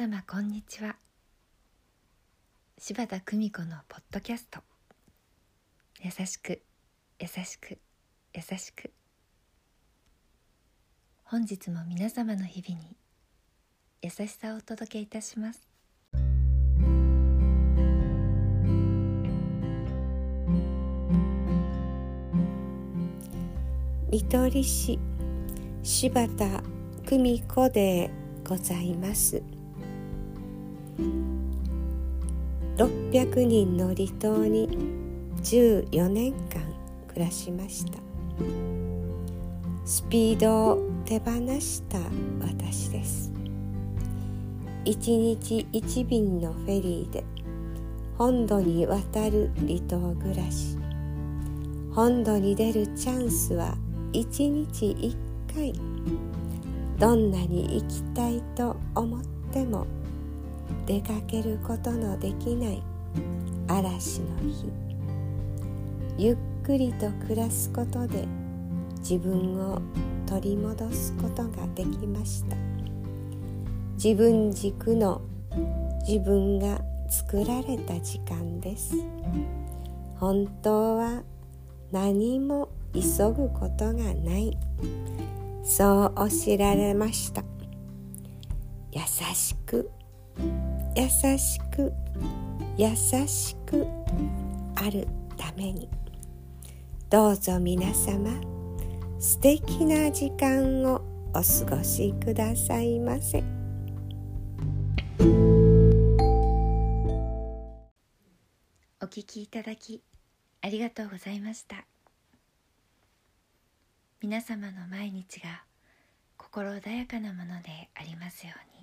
様こんにちは。柴田久美子のポッドキャスト。優しく優しく優しく。本日も皆様の日々に優しさをお届けいたします。見取り師柴田久美子でございます。600人の離島に14年間暮らしました。スピードを手放した私です。一日一便のフェリーで本土に渡る離島暮らし。本土に出るチャンスは一日一回。どんなに行きたいと思っても出かけることのできない嵐の日。ゆっくりと暮らすことで自分を取り戻すことができました。自分軸の自分が作られた時間です。本当は何も急ぐことがない。そうおっしゃられました。優しく優しく優しくあるために。どうぞ皆様素敵な時間をお過ごしくださいませ。お聞きいただきありがとうございました。皆様の毎日が心穏やかなものでありますように。